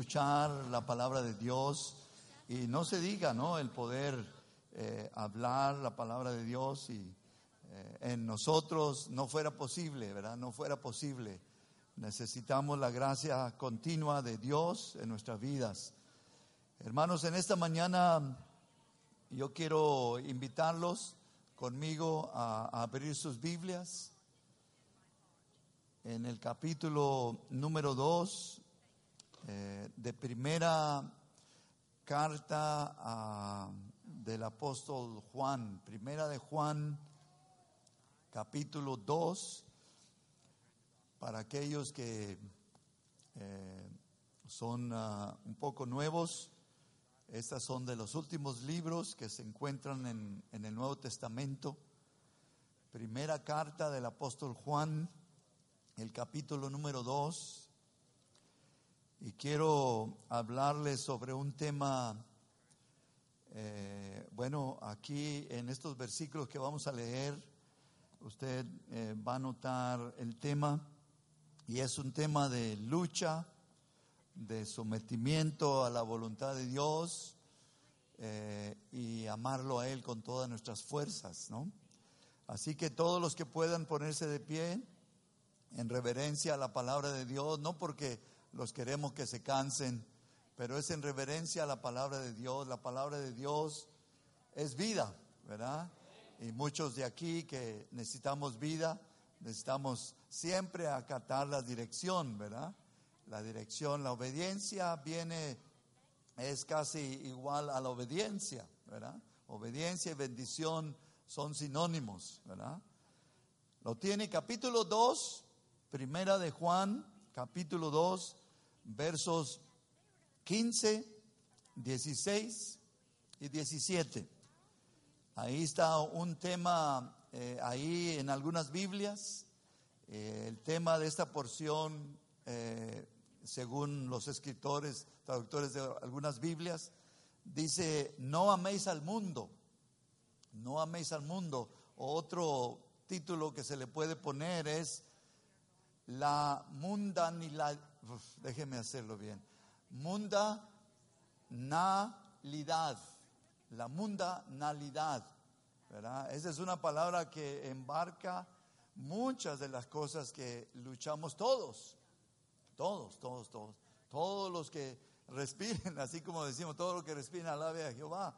escuchar la palabra de Dios y no se diga, ¿no? El poder eh, hablar la palabra de Dios y eh, en nosotros no fuera posible, ¿verdad? No fuera posible. Necesitamos la gracia continua de Dios en nuestras vidas. Hermanos, en esta mañana yo quiero invitarlos conmigo a, abrir sus Biblias en el capítulo número 2 eh, de primera carta del apóstol Juan, primera de Juan, capítulo 2, para aquellos que eh, son ah, un poco nuevos. Estas son de los últimos libros que se encuentran en, en el Nuevo Testamento. Primera carta del apóstol Juan, el capítulo número 2. Y quiero hablarles sobre un tema, eh, bueno, aquí en estos versículos que vamos a leer, usted eh, va a notar el tema, y es un tema de lucha, de sometimiento a la voluntad de Dios eh, y amarlo a Él con todas nuestras fuerzas, ¿no? Así que todos los que puedan ponerse de pie en reverencia a la palabra de Dios, no porque los queremos que se cansen, pero es en reverencia a la palabra de Dios. La palabra de Dios es vida, ¿verdad? Y muchos de aquí que necesitamos vida, necesitamos siempre acatar la dirección, ¿verdad? La dirección, la obediencia viene, es casi igual a la obediencia, ¿verdad? Obediencia y bendición son sinónimos, ¿verdad? Lo tiene capítulo 2, primera de Juan, capítulo 2, versos 15, 16 y 17. Ahí está un tema, eh, ahí en algunas Biblias, eh, el tema de esta porción, eh, según los escritores, traductores de algunas Biblias, dice, no améis al mundo, no améis al mundo. Otro título que se le puede poner es la mundanidad, déjeme hacerlo bien, mundanalidad, la mundanalidad, ¿verdad? Esa es una palabra que embarca muchas de las cosas que luchamos todos, todos, todos, todos, todos los que respiren, así como decimos, todo lo que respiren alabe a Jehová.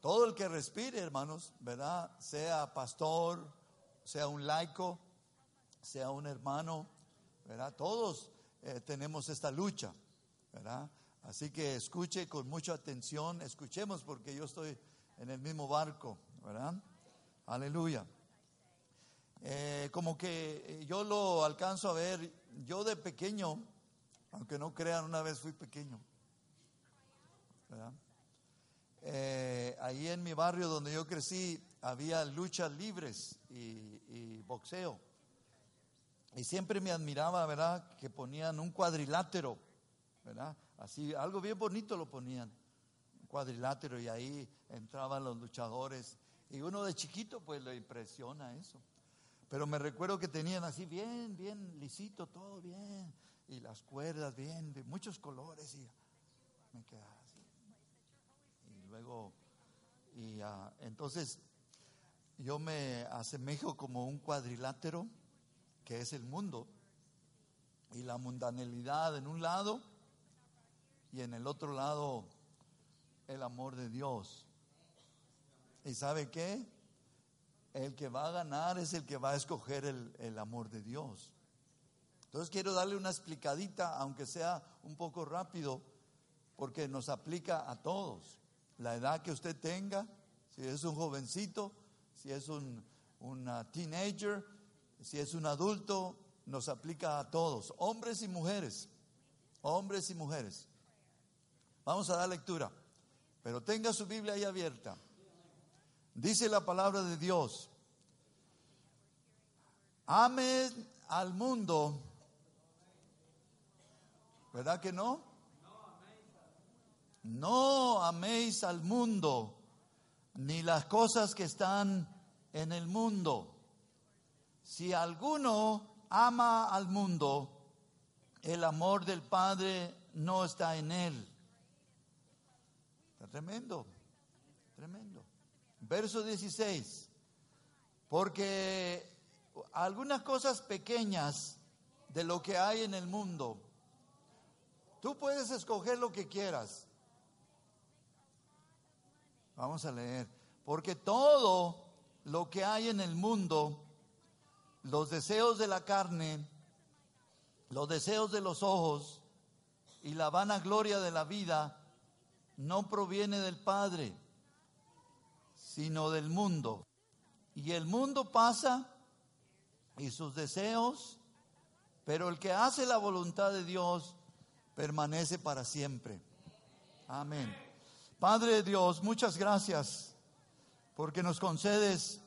Todo el que respire, hermanos, ¿verdad? Sea pastor, sea un laico, sea un hermano, ¿verdad? Todos eh, tenemos esta lucha, ¿verdad? Así que escuche con mucha atención, escuchemos porque yo estoy en el mismo barco, ¿verdad? Aleluya. Eh, como que eh, yo lo alcanzo a ver, yo de pequeño, aunque no crean, una vez fui pequeño, ahí en mi barrio donde yo crecí había luchas libres y boxeo. Y siempre me admiraba, ¿verdad? Que ponían un cuadrilátero, ¿verdad? Así, algo bien bonito lo ponían, un cuadrilátero, y ahí entraban los luchadores. Y uno de chiquito, pues le impresiona eso. Pero me recuerdo que tenían así bien, bien lisito, todo bien. Y las cuerdas bien, de muchos colores. Y me quedaba así. Y luego, y ah, entonces yo me asemejo como un cuadrilátero que es el mundo, y la mundanalidad en un lado y en el otro lado el amor de Dios. ¿Y sabe qué? El que va a ganar es el que va a escoger el, el amor de Dios. Entonces quiero darle una explicadita, aunque sea un poco rápido, porque nos aplica a todos. La edad que usted tenga, si es un jovencito, si es un, teenager, si es un adulto, nos aplica a todos, hombres y mujeres, hombres y mujeres. Vamos a dar lectura, pero tenga su Biblia ahí abierta. Dice la palabra de Dios, amen al mundo, ¿verdad que no? No améis al mundo, ni las cosas que están en el mundo. Si alguno ama al mundo, el amor del Padre no está en él. Está tremendo, tremendo. Verso 16. Porque algunas cosas pequeñas de lo que hay en el mundo, tú puedes escoger lo que quieras. Vamos a leer. Porque todo lo que hay en el mundo, los deseos de la carne, los deseos de los ojos y la vanagloria de la vida, no proviene del Padre, sino del mundo. Y el mundo pasa y sus deseos, pero el que hace la voluntad de Dios permanece para siempre. Amén. Padre Dios, muchas gracias porque nos concedes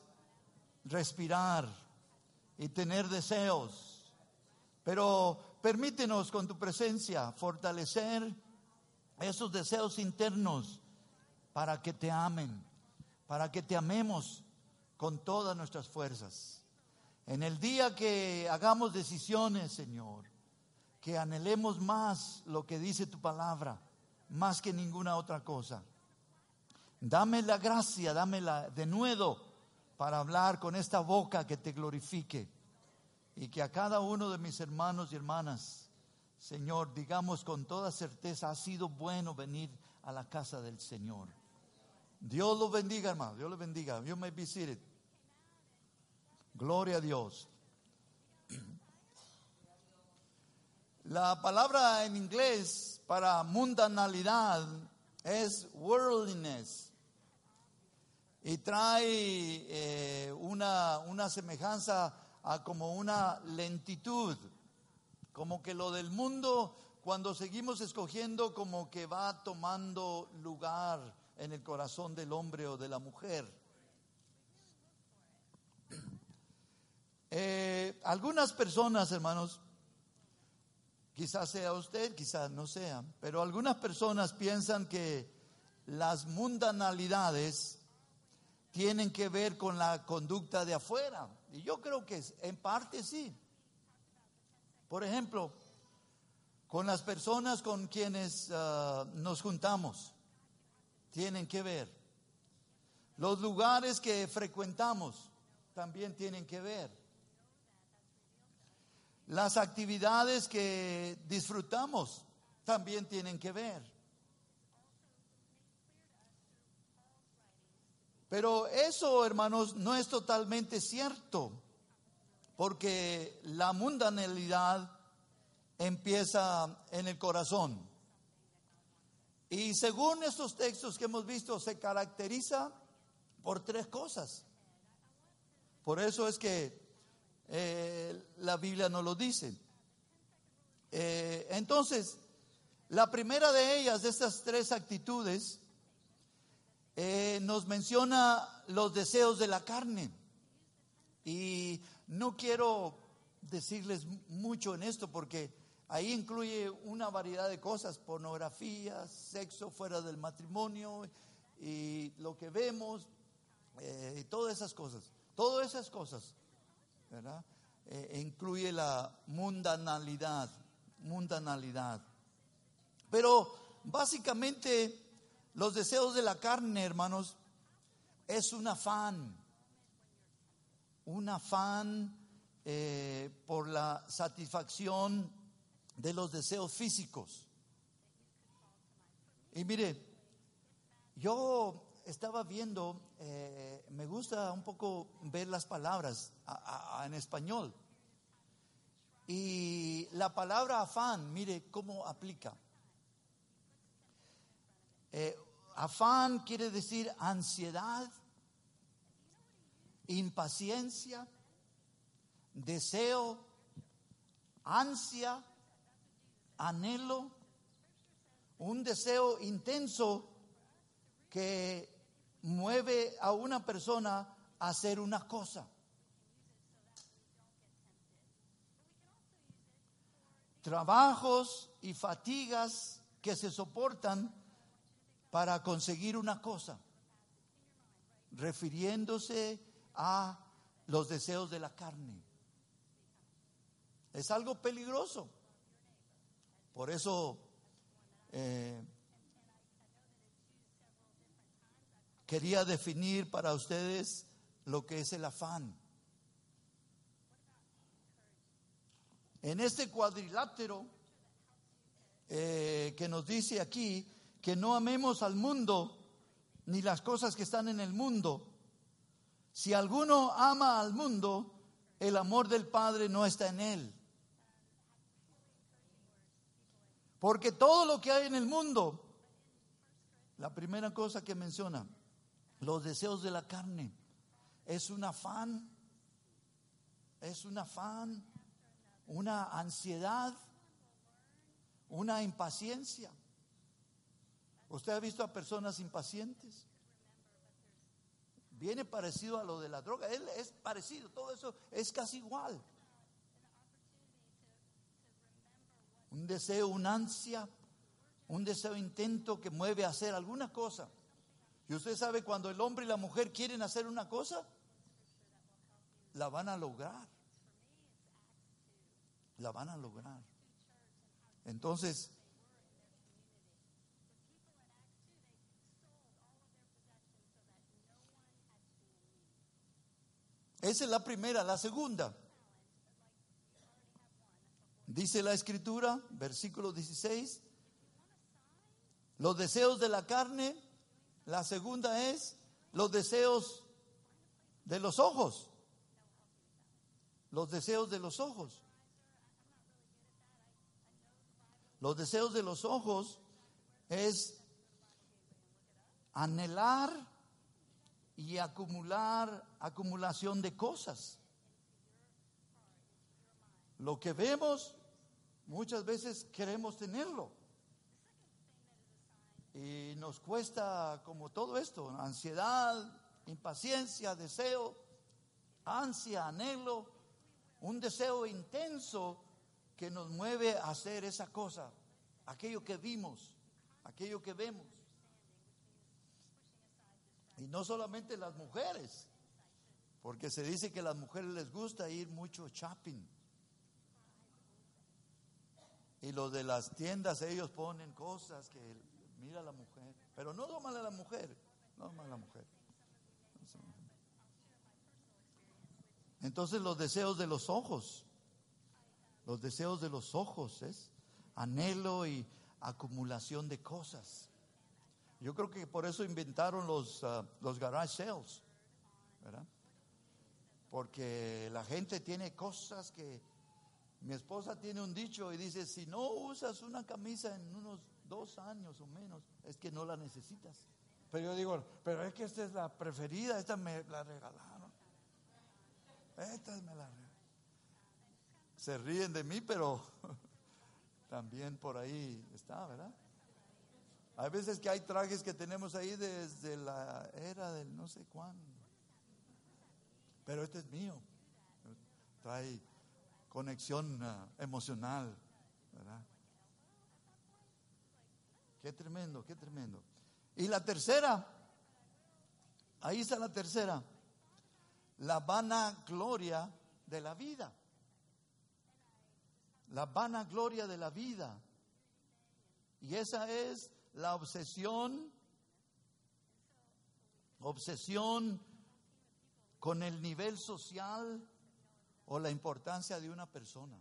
respirar y tener deseos, pero permítenos con tu presencia fortalecer esos deseos internos para que te amen, para que te amemos con todas nuestras fuerzas. En el día que hagamos decisiones, Señor, que anhelemos más lo que dice tu palabra, más que ninguna otra cosa. Dame la gracia, dámela de nuevo para hablar con esta boca que te glorifique y que a cada uno de mis hermanos y hermanas, Señor, digamos con toda certeza, ha sido bueno venir a la casa del Señor. Dios lo bendiga, hermano, Dios lo bendiga. You may be seated. Gloria a Dios. La palabra en inglés para mundanalidad es worldliness y trae eh, una, una semejanza a como una lentitud, como que lo del mundo cuando seguimos escogiendo como que va tomando lugar en el corazón del hombre o de la mujer. Eh, algunas personas, hermanos, quizás sea usted, quizás no sea, pero algunas personas piensan que las mundanalidades tienen que ver con la conducta de afuera. Y yo creo que en parte sí. Por ejemplo, con las personas con quienes ah, nos juntamos, tienen que ver. Los lugares que frecuentamos también tienen que ver. Las actividades que disfrutamos también tienen que ver. Pero eso, hermanos, no es totalmente cierto, porque la mundanalidad empieza en el corazón. Y según estos textos que hemos visto, se caracteriza por tres cosas. Por eso es que eh, la Biblia no lo dice. Eh, entonces, la primera de ellas, de estas tres actitudes, eh, nos menciona los deseos de la carne. Y no quiero decirles mucho en esto porque ahí incluye una variedad de cosas, pornografía, sexo fuera del matrimonio y lo que vemos, y todas esas cosas, todas esas cosas ¿verdad? Eh, incluye la mundanalidad, mundanalidad. Pero básicamente los deseos de la carne, hermanos, es un afán, un afán eh, por la satisfacción de los deseos físicos. Y mire, yo estaba viendo, eh, me gusta un poco ver las palabras en español. Y la palabra afán, mire cómo aplica. Eh, afán quiere decir ansiedad, impaciencia, deseo, ansia, anhelo, un deseo intenso que mueve a una persona a hacer una cosa. Trabajos y fatigas que se soportan para conseguir una cosa, refiriéndose a los deseos de la carne. Es algo peligroso. Por eso eh, quería definir para ustedes lo que es el afán. En este cuadrilátero eh, que nos dice aquí, que no amemos al mundo ni las cosas que están en el mundo. Si alguno ama al mundo, el amor del Padre no está en él. Porque todo lo que hay en el mundo, la primera cosa que menciona, los deseos de la carne, es un afán, es un afán, una ansiedad, una impaciencia. ¿Usted ha visto a personas impacientes? Viene parecido a lo de la droga. Él es parecido, todo eso es casi igual. un deseo, un ansia, un deseo intento que mueve a hacer alguna cosa. Y usted sabe cuando el hombre y la mujer quieren hacer una cosa, la van a lograr. La van a lograr. Entonces, esa es la primera. La segunda, Dice la escritura, versículo 16, los deseos de la carne, la segunda es los deseos de los ojos, los deseos de los ojos. Los deseos de los ojos es anhelar y acumular acumulación de cosas. Lo que vemos Muchas veces queremos tenerlo. Y nos cuesta como todo esto, ansiedad, impaciencia, deseo, ansia, anhelo, un deseo intenso que nos mueve a hacer esa cosa, aquello que vimos, aquello que vemos. Y no solamente las mujeres, porque se dice que a las mujeres les gusta ir mucho shopping. Y los de las tiendas, ellos ponen cosas que mira a la mujer. Pero no mal a la mujer, no mal a la mujer. Entonces los deseos de los ojos, los deseos de los ojos es anhelo y acumulación de cosas. Yo creo que por eso inventaron los, ah, los garage sales, ¿verdad? Porque la gente tiene cosas que mi esposa tiene un dicho y dice, si no usas una camisa en unos dos años o menos, es que no la necesitas. Pero yo digo, pero es que esta es la preferida, esta me la regalaron. Esta me la regalaron. Se ríen de mí, pero también por ahí está, ¿verdad? Hay veces que hay trajes que tenemos ahí desde la era del no sé cuándo. Pero este es mío. Trae conexión ah, emocional, ¿verdad? Qué tremendo, qué tremendo. Y la tercera, ahí está la tercera, la vana gloria de la vida. La vana gloria de la vida. Y esa es la obsesión, obsesión con el nivel social o la importancia de una persona.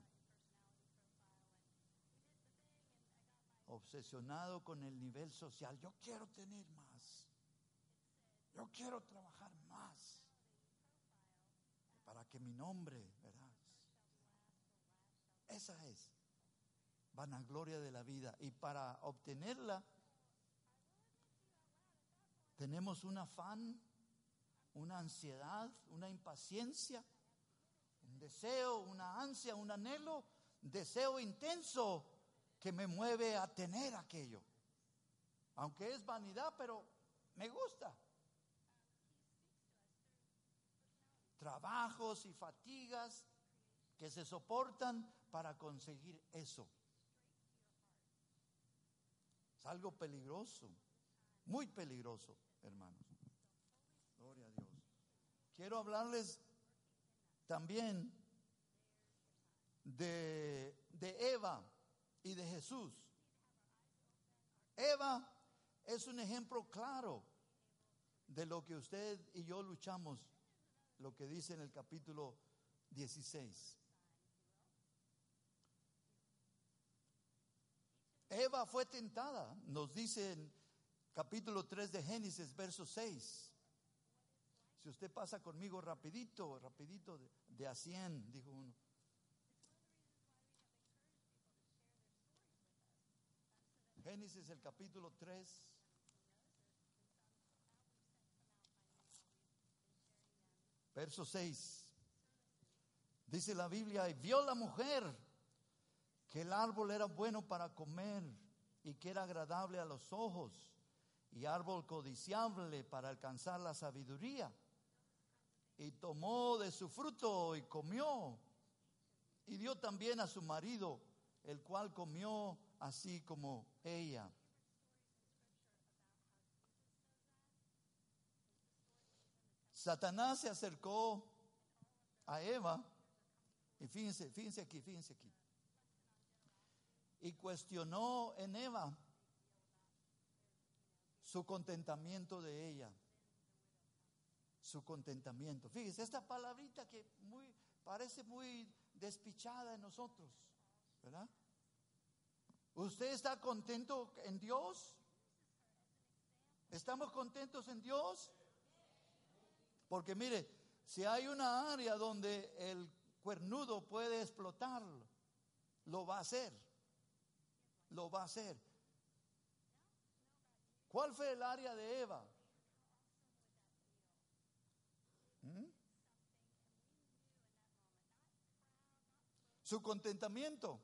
Obsesionado con el nivel social. Yo quiero tener más. Yo quiero trabajar más. Para que mi nombre, ¿verdad? Esa es vanagloria de la vida. Y para obtenerla, tenemos un afán, una ansiedad, una impaciencia un deseo, una ansia, un anhelo, deseo intenso que me mueve a tener aquello. Aunque es vanidad, pero me gusta. Trabajos y fatigas que se soportan para conseguir eso. Es algo peligroso, muy peligroso, hermanos. Gloria a Dios. Quiero hablarles también de, Eva y de Jesús. Eva es un ejemplo claro de lo que usted y yo luchamos, lo que dice en el capítulo 16. Eva fue tentada, nos dice en capítulo 3 de Génesis, verso 6. Si usted pasa conmigo rapidito, rapidito, de, de a 100, dijo uno. Génesis el capítulo 3. Verso 6. Dice la Biblia, y vio la mujer que el árbol era bueno para comer y que era agradable a los ojos y árbol codiciable para alcanzar la sabiduría. Y tomó de su fruto y comió y dio también a su marido, el cual comió así como ella. Satanás se acercó a Eva, y fíjense, fíjense aquí, fíjense aquí, y cuestionó en Eva su contentamiento de ella, su contentamiento. Fíjense, esta palabrita que muy, parece muy despichada en nosotros, ¿verdad? ¿Usted está contento en Dios? ¿Estamos contentos en Dios? Porque mire, si hay una área donde el cuernudo puede explotar, lo va a hacer. Lo va a hacer. ¿Cuál fue el área de Eva? ¿Mm? Su contentamiento.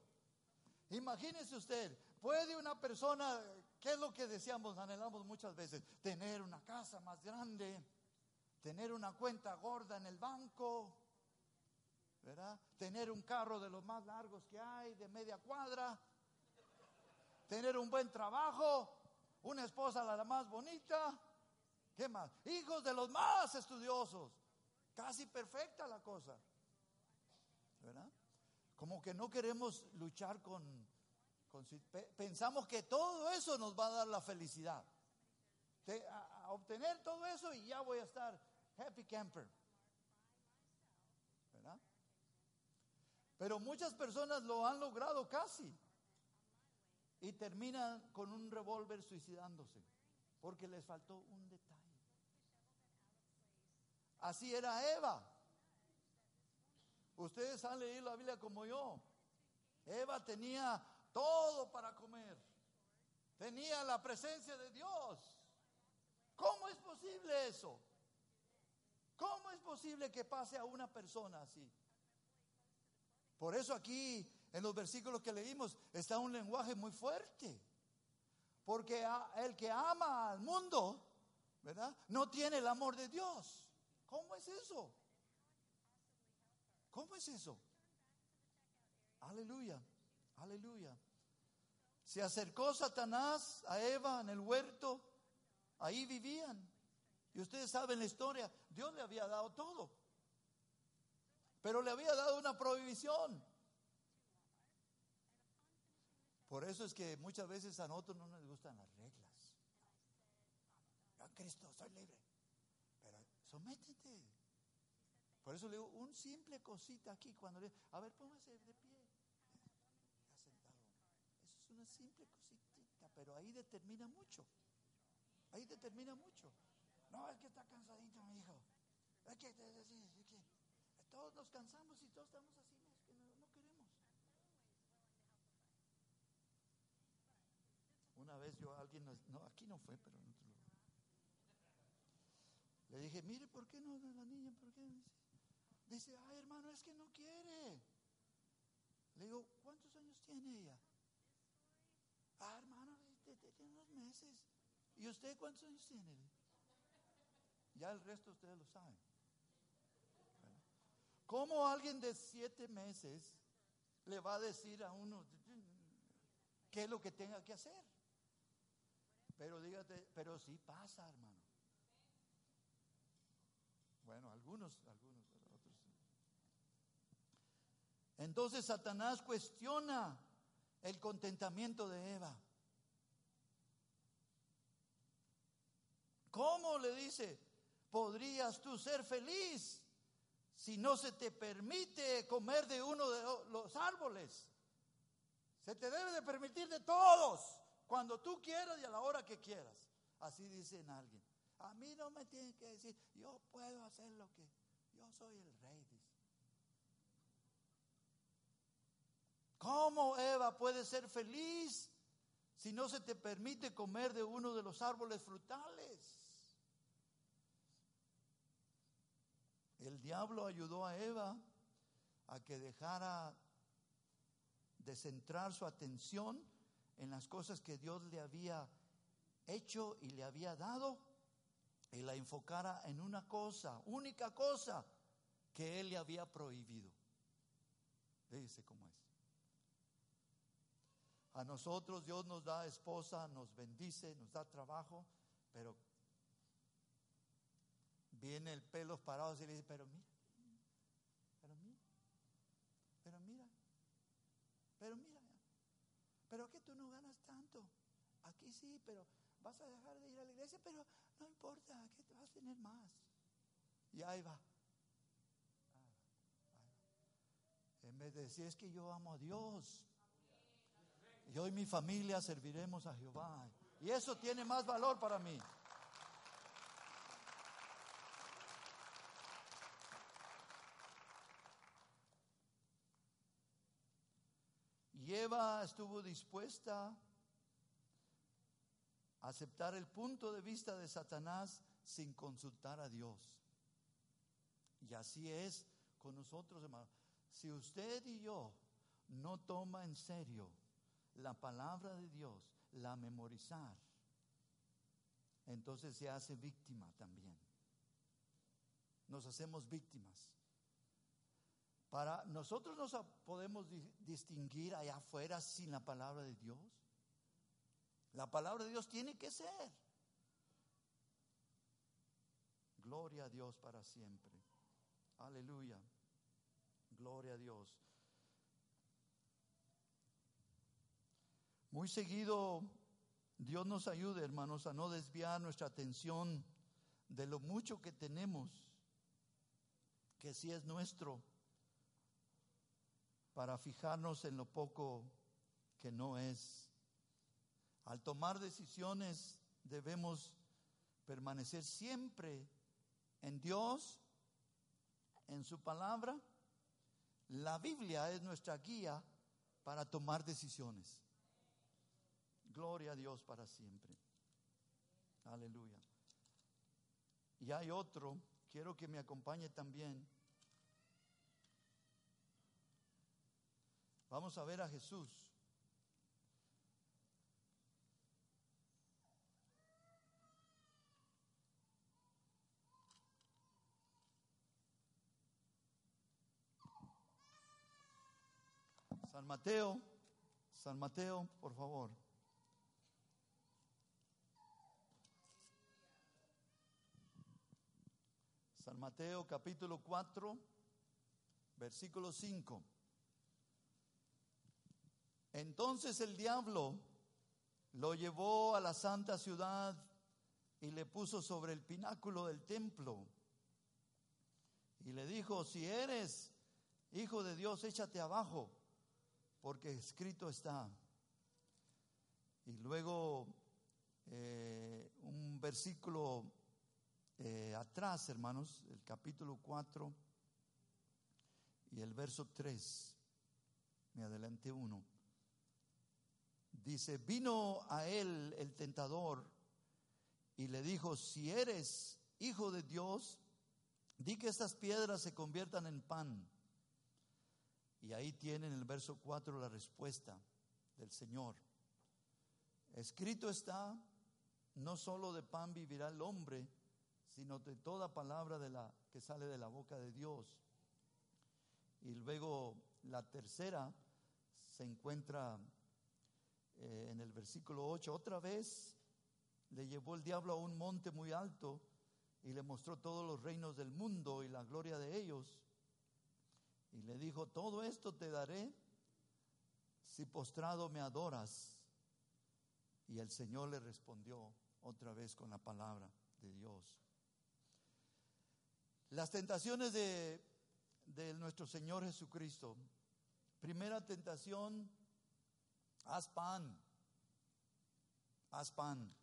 Imagínese usted, puede una persona, ¿qué es lo que deseamos, anhelamos muchas veces? Tener una casa más grande, tener una cuenta gorda en el banco, ¿verdad? Tener un carro de los más largos que hay, de media cuadra, tener un buen trabajo, una esposa la más bonita, ¿qué más? Hijos de los más estudiosos, casi perfecta la cosa, ¿verdad? Como que no queremos luchar con, pensamos que todo eso nos va a dar la felicidad. a obtener todo eso y ya voy a estar happy camper. ¿Verdad? Pero muchas personas lo han logrado casi y terminan con un revólver suicidándose porque les faltó un detalle. Así era Eva. Ustedes han leído la Biblia como yo. Eva tenía todo para comer. Tenía la presencia de Dios. ¿Cómo es posible eso? ¿Cómo es posible que pase a una persona así? Por eso aquí en los versículos que leímos está un lenguaje muy fuerte. Porque el que ama al mundo, ¿verdad? No tiene el amor de Dios. ¿Cómo es eso? ¿Cómo es eso? Aleluya, aleluya. Se acercó Satanás a Eva en el huerto, ahí vivían. Y ustedes saben la historia, Dios le había dado todo. Pero le había dado una prohibición. Por eso es que muchas veces a nosotros no nos gustan las reglas. Yo Cristo soy libre. Pero sométete. Por eso le digo, un simple cosita aquí, cuando le a ver, póngase de pie. Ya. Eso es una simple cosita, pero ahí determina mucho. Ahí determina mucho. No, es que está cansadito, mi hijo. Es que, todos nos cansamos y todos estamos así, es que no, queremos. Una a alguien, no, aquí no fue, pero. Le dije, mire, ¿por qué no la niña? ¿Por qué? Dice, ay hermano, es que no quiere. Le digo, ¿cuántos años tiene ella? Ah, hermano, tiene unos meses. ¿Y usted cuántos años tiene? Ya el resto ustedes lo saben. ¿Cómo alguien de siete meses le va a decir a uno qué es lo que tenga que hacer? Pero dígate, pero sí pasa, hermano. Bueno, algunos, algunos, otros. Entonces Satanás cuestiona el contentamiento de Eva. ¿Cómo ¿cómo le dice? ¿Podrías tú ser feliz si no se te permite comer de uno de los árboles? Se te debe de permitir de todos, cuando tú quieras y a la hora que quieras. Así dicen alguien. A mí no me tienen que decir, yo puedo hacer lo que, yo soy el rey, dice. ¿Cómo Eva puede ser feliz si no se te permite comer de uno de los árboles frutales? El diablo ayudó a Eva a que dejara de centrar su atención en las cosas que Dios le había hecho y le había dado y la enfocara en una cosa, única cosa que Él le había prohibido. Fíjese cómo es. A nosotros Dios nos da esposa, nos bendice, nos da trabajo, pero viene el pelo parado y le dice, pero mira, pero mira, pero mira, pero mira, pero que tú no ganas tanto. Aquí sí, pero vas a dejar de ir a la iglesia, pero no importa, que vas a tener más. Y ahí va. En vez de decir, es que yo amo a Dios. Yo y mi familia serviremos a Jehová. Y eso tiene más valor para mí. Y Eva estuvo dispuesta a aceptar el punto de vista de Satanás sin consultar a Dios. Y así es con nosotros, hermanos. Si usted y yo no toma en serio la palabra de Dios, la memorizar, entonces se hace víctima también. Nos hacemos víctimas. Para nosotros nos podemos distinguir allá afuera sin la palabra de Dios. La palabra de Dios tiene que ser. Gloria a Dios para siempre. Aleluya. Gloria a Dios. Muy seguido, Dios nos ayude, hermanos, a no desviar nuestra atención de lo mucho que tenemos, que sí es nuestro, para fijarnos en lo poco que no es. Al tomar decisiones debemos permanecer siempre en Dios, en su palabra. La Biblia es nuestra guía para tomar decisiones. Gloria a Dios para siempre. Aleluya. Y hay otro, quiero que me acompañe también. Vamos a ver a Jesús. San Mateo, San Mateo, por favor. San Mateo capítulo 4, versículo 5. Entonces el diablo lo llevó a la santa ciudad y le puso sobre el pináculo del templo. Y le dijo, si eres hijo de Dios, échate abajo, porque escrito está. Y luego eh, un versículo eh, atrás, hermanos, el capítulo 4 y el verso 3, me adelanté uno, dice, vino a él el tentador y le dijo, si eres hijo de Dios, di que estas piedras se conviertan en pan. Y ahí tienen el verso 4 la respuesta del Señor. Escrito está, no solo de pan vivirá el hombre, sino de toda palabra de la, que sale de la boca de Dios. Y luego la tercera se encuentra eh, en el versículo 8. Otra vez le llevó el diablo a un monte muy alto y le mostró todos los reinos del mundo y la gloria de ellos. Y le dijo, todo esto te daré si postrado me adoras. Y el Señor le respondió otra vez con la palabra de Dios. Las tentaciones de, de nuestro Señor Jesucristo. Primera tentación, haz pan, haz pan.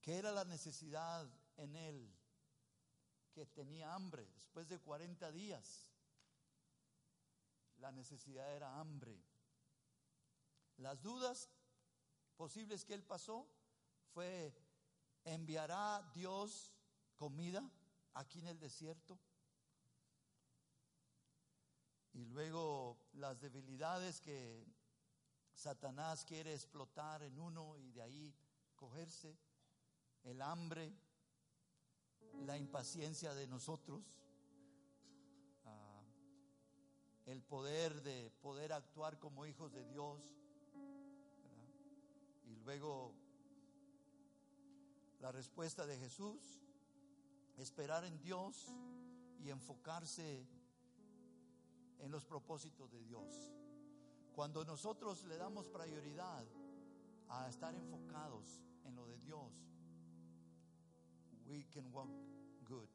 ¿Qué era la necesidad en él? Que tenía hambre después de 40 días. La necesidad era hambre. Las dudas posibles que él pasó fue, ¿enviará Dios comida aquí en el desierto? Y luego las debilidades que Satanás quiere explotar en uno y de ahí cogerse, el hambre, la impaciencia de nosotros, ah, el poder de poder actuar como hijos de Dios y luego la respuesta de Jesús, esperar en Dios y enfocarse en los propósitos de Dios. Cuando nosotros le damos prioridad a estar enfocados en lo de Dios, we can walk good.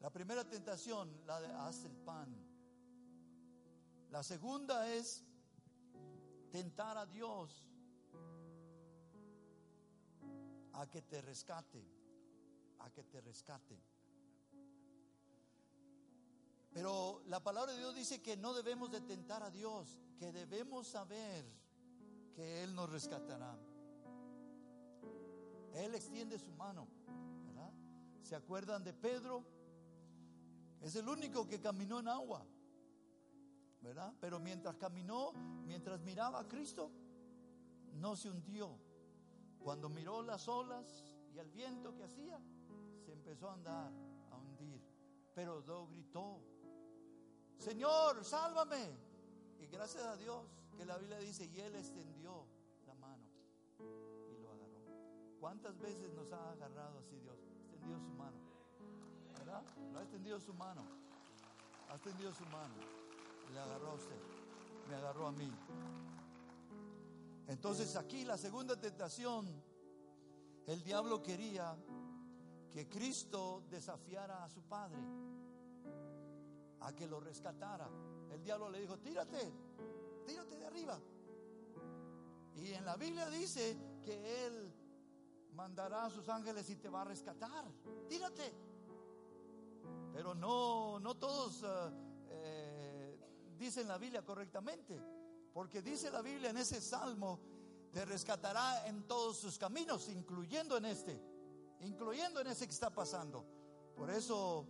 La primera tentación, la de haz el pan. La segunda es tentar a Dios a que te rescate, a que te rescate. Pero la palabra de Dios dice que no debemos de tentar a Dios, que debemos saber que Él nos rescatará. Él extiende su mano, ¿verdad? ¿Se acuerdan de Pedro? Es el único que caminó en agua. ¿verdad? Pero mientras caminó, mientras miraba a Cristo, no se hundió. Cuando miró las olas y el viento que hacía, se empezó a andar, a hundir. Pero luego gritó, Señor, sálvame. Y gracias a Dios que la Biblia dice, y él extendió la mano y lo agarró. ¿Cuántas veces nos ha agarrado así Dios? Extendió su mano. ¿Verdad? No ha extendido su mano. Ha extendido su mano le agarró a usted, me agarró a mí. Entonces aquí la segunda tentación, el diablo quería que Cristo desafiara a su padre, a que lo rescatara. El diablo le dijo, tírate, tírate de arriba. Y en la Biblia dice que Él mandará a sus ángeles y te va a rescatar. Tírate. Pero no, no todos... Eh, eh, dice en la Biblia correctamente, porque dice la Biblia en ese salmo, te rescatará en todos sus caminos, incluyendo en este, incluyendo en ese que está pasando. Por eso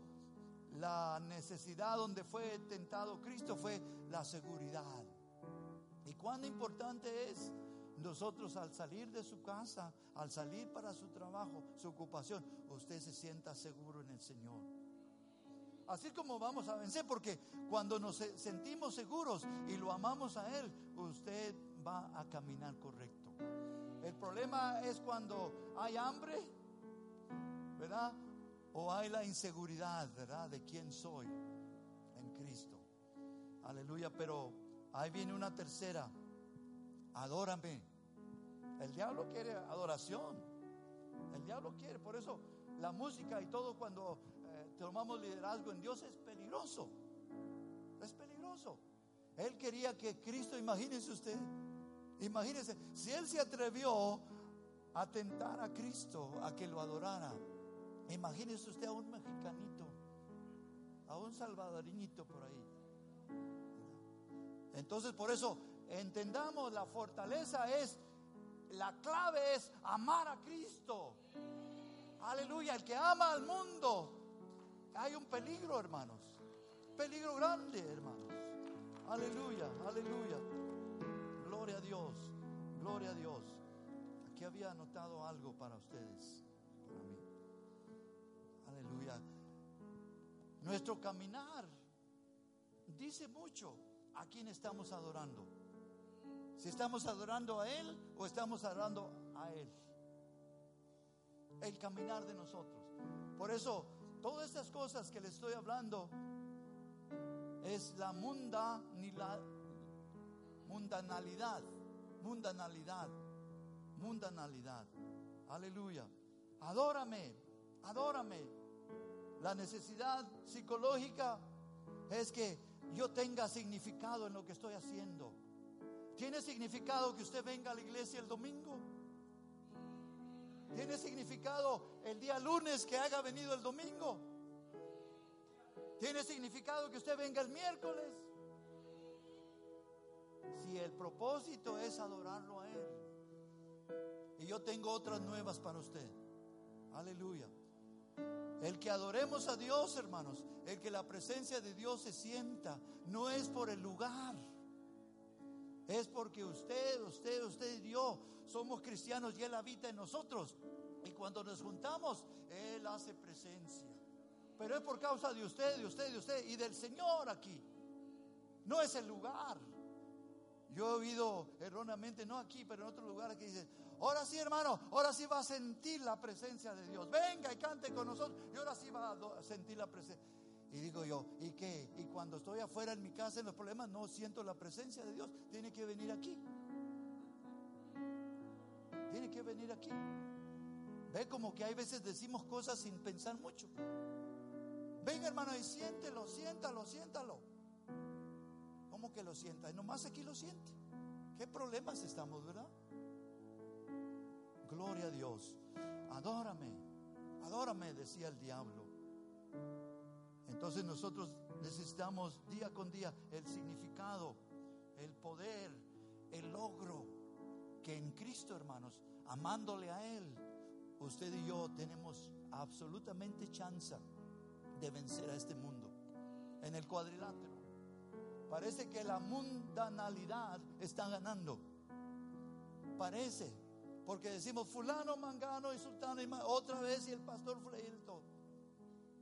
la necesidad donde fue tentado Cristo fue la seguridad. Y cuán importante es nosotros al salir de su casa, al salir para su trabajo, su ocupación, usted se sienta seguro en el Señor. Así como vamos a vencer, porque cuando nos sentimos seguros y lo amamos a Él, usted va a caminar correcto. El problema es cuando hay hambre, ¿verdad? O hay la inseguridad, ¿verdad? De quién soy en Cristo. Aleluya, pero ahí viene una tercera. Adórame. El diablo quiere adoración. El diablo quiere, por eso la música y todo cuando tomamos liderazgo en Dios es peligroso. Es peligroso. Él quería que Cristo, imagínese usted, imagínese, si él se atrevió a tentar a Cristo, a que lo adorara, imagínese usted a un mexicanito, a un salvadoriñito por ahí. Entonces, por eso, entendamos, la fortaleza es, la clave es amar a Cristo. Aleluya, el que ama al mundo hay un peligro, hermanos. Peligro grande, hermanos. Aleluya, aleluya. Gloria a Dios, gloria a Dios. Aquí había anotado algo para ustedes, Nuestro caminar dice mucho a quién estamos adorando. Si estamos adorando a Él o estamos adorando a Él. El caminar de nosotros. Por eso Todas estas cosas que le estoy hablando es la mundanalidad, mundanalidad, mundanalidad. Aleluya. Adórame, adórame. La necesidad psicológica es que yo tenga significado en lo que estoy haciendo. ¿Tiene significado que usted venga a la iglesia el domingo? ¿Tiene significado el día lunes que haya venido el domingo? ¿Tiene significado que usted venga el miércoles? Si el propósito es adorarlo a Él. Y yo tengo otras nuevas para usted. Aleluya. El que adoremos a Dios, hermanos, el que la presencia de Dios se sienta, no es por el lugar. Es porque usted, usted, usted y yo somos cristianos y Él habita en nosotros. Y cuando nos juntamos, Él hace presencia. Pero es por causa de usted, de usted, de usted y del Señor aquí. No es el lugar. Yo he oído erróneamente, no aquí, pero en otro lugar que dice, ahora sí hermano, ahora sí va a sentir la presencia de Dios. Venga y cante con nosotros. Y ahora sí va a sentir la presencia. Y digo yo, ¿y qué? Y cuando estoy afuera en mi casa en los problemas, no siento la presencia de Dios. Tiene que venir aquí. Tiene que venir aquí. Ve como que hay veces decimos cosas sin pensar mucho. Venga hermano y siéntelo, siéntalo, siéntalo. ¿Cómo que lo sienta? Y nomás aquí lo siente. ¿Qué problemas estamos, verdad? Gloria a Dios. Adórame, adórame, decía el diablo. Entonces nosotros necesitamos día con día el significado, el poder, el logro que en Cristo, hermanos, amándole a Él, usted y yo tenemos absolutamente chance de vencer a este mundo en el cuadrilátero. Parece que la mundanalidad está ganando. Parece. Porque decimos fulano, mangano y sultano y otra vez y el pastor Freilto.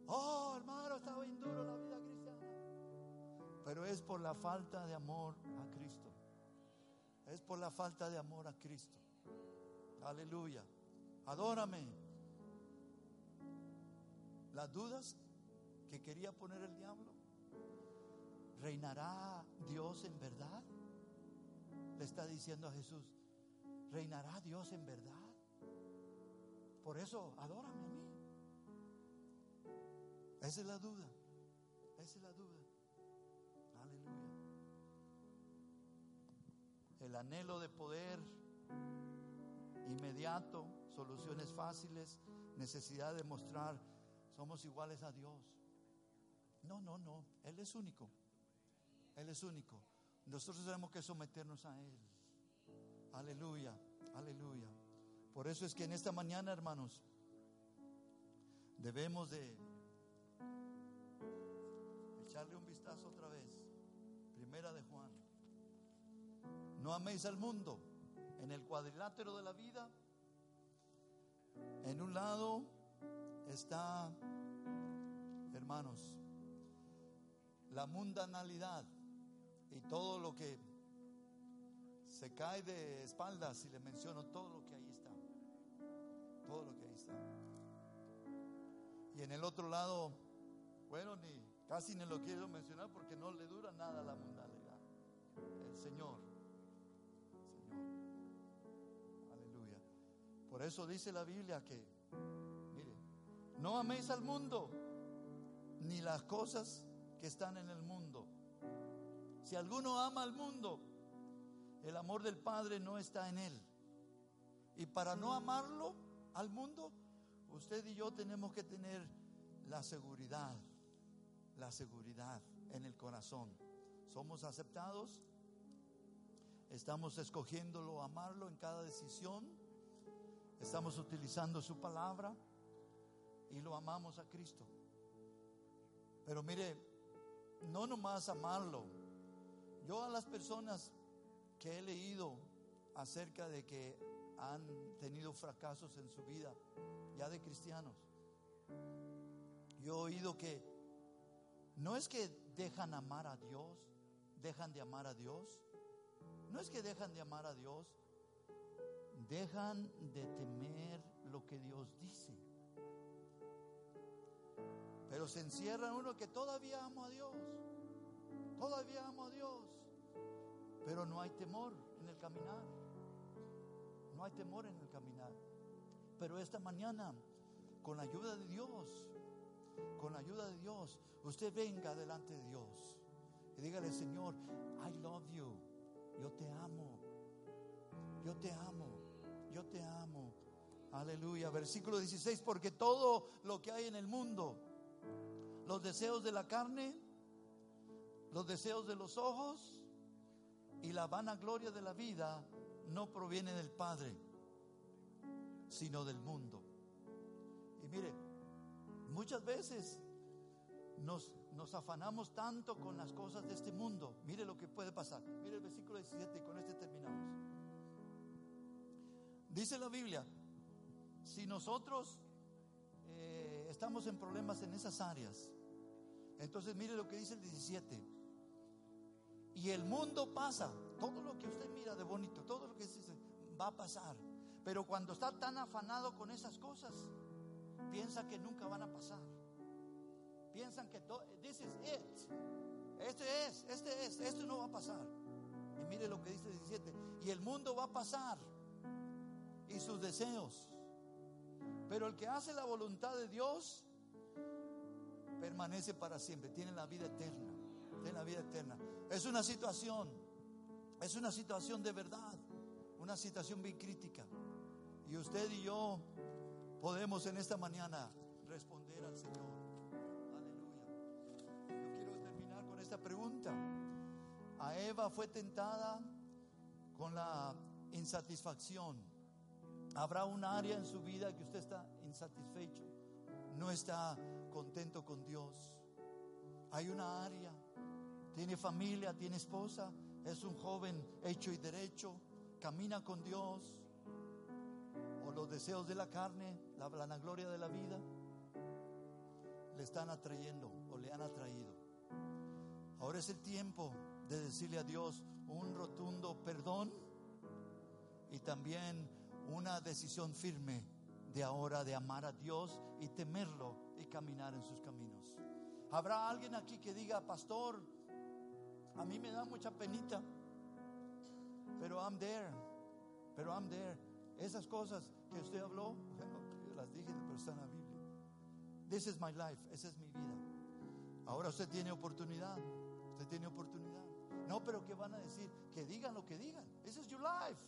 Oh, hermano, estaba bien duro la vida cristiana. Pero es por la falta de amor a Cristo. Es por la falta de amor a Cristo. Aleluya. Adórame. Las dudas que quería poner el diablo ¿Reinará Dios en verdad? Le está diciendo a Jesús, ¿reinará Dios en verdad? Por eso, adórame a mí. Esa es la duda. Esa es la duda. Aleluya. El anhelo de poder inmediato, soluciones fáciles, necesidad de mostrar, somos iguales a Dios. No, no, no, Él es único. Él es único. Nosotros tenemos que someternos a Él. Aleluya, aleluya. Por eso es que en esta mañana, hermanos, debemos de echarle un vistazo otra vez. Primera de Juan. No améis al mundo. En el cuadrilátero de la vida, en un lado está, hermanos, la mundanalidad y todo lo que se cae de espaldas si le menciono todo lo que ahí está. Todo lo que ahí está. Y en el otro lado, bueno, ni casi ni lo quiero mencionar porque no le dura nada la mundanalidad. El Señor. Señor. Aleluya. Por eso dice la Biblia que, mire, no améis al mundo ni las cosas que están en el mundo. Si alguno ama al mundo, el amor del Padre no está en él. Y para no amarlo al mundo, usted y yo tenemos que tener la seguridad, la seguridad en el corazón. Somos aceptados, estamos escogiéndolo, amarlo en cada decisión, estamos utilizando su palabra y lo amamos a Cristo. Pero mire, no nomás amarlo, yo a las personas que he leído acerca de que han tenido fracasos en su vida, ya de cristianos, yo he oído que no es que dejan amar a Dios, dejan de amar a Dios, no es que dejan de amar a Dios, dejan de temer lo que Dios dice. Pero se encierra uno que todavía amo a Dios. Todavía amo a Dios, pero no hay temor en el caminar. No hay temor en el caminar. Pero esta mañana, con la ayuda de Dios, con la ayuda de Dios, usted venga delante de Dios y dígale, Señor, I love you. Yo te amo. Yo te amo. Yo te amo. Aleluya. Versículo 16, porque todo lo que hay en el mundo, los deseos de la carne, los deseos de los ojos y la vanagloria de la vida no proviene del Padre, sino del mundo. Y mire, muchas veces nos, nos, afanamos tanto con las cosas de este mundo. Mire lo que puede pasar. Mire el versículo 17 y con este terminamos. Dice la Biblia, si nosotros eh, estamos en problemas en esas áreas, entonces mire lo que dice el 17. Y el mundo pasa, todo lo que usted mira de bonito, todo lo que dice va a pasar. Pero cuando está tan afanado con esas cosas, piensa que nunca van a pasar. Piensan que this is it. Este es, este es, esto no va a pasar. Y mire lo que dice el 17. Y el mundo va a pasar. Y sus deseos. Pero el que hace la voluntad de Dios permanece para siempre. Tiene la vida eterna. Tiene la vida eterna. Es una situación. Es una situación de verdad. Una situación bien crítica. Y usted y yo podemos en esta mañana responder al Señor. Aleluya. Yo quiero terminar con esta pregunta. A Eva fue tentada con la insatisfacción. Habrá un área en su vida que usted está insatisfecho, no está contento con Dios. Hay una área, tiene familia, tiene esposa, es un joven hecho y derecho, camina con Dios, o los deseos de la carne, la vanagloria de la vida, le están atrayendo o le han atraído. Ahora es el tiempo de decirle a Dios un rotundo perdón y también una decisión firme de ahora de amar a Dios y temerlo y caminar en sus caminos. Habrá alguien aquí que diga, pastor, a mí me da mucha penita, pero I'm there, pero I'm there. Esas cosas que usted habló, bueno, yo las dije, pero está en la Biblia. This is my life, esa es mi vida. Ahora usted tiene oportunidad, usted tiene oportunidad. No, pero ¿qué van a decir? Que digan lo que digan. Esa es your life,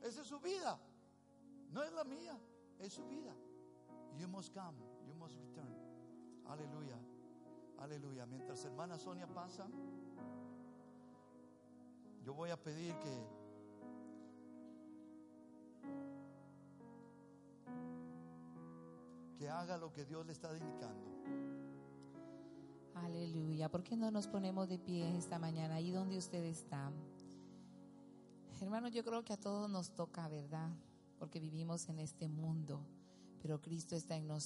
esa es su vida. No es la mía, es su vida. You must come, you must return. Aleluya, aleluya. Mientras hermana Sonia pasa, yo voy a pedir que que haga lo que Dios le está indicando. Aleluya. ¿Por qué no nos ponemos de pie esta mañana ahí donde usted está? Hermano, yo creo que a todos nos toca, ¿verdad? Porque vivimos en este mundo, pero Cristo está en nosotros.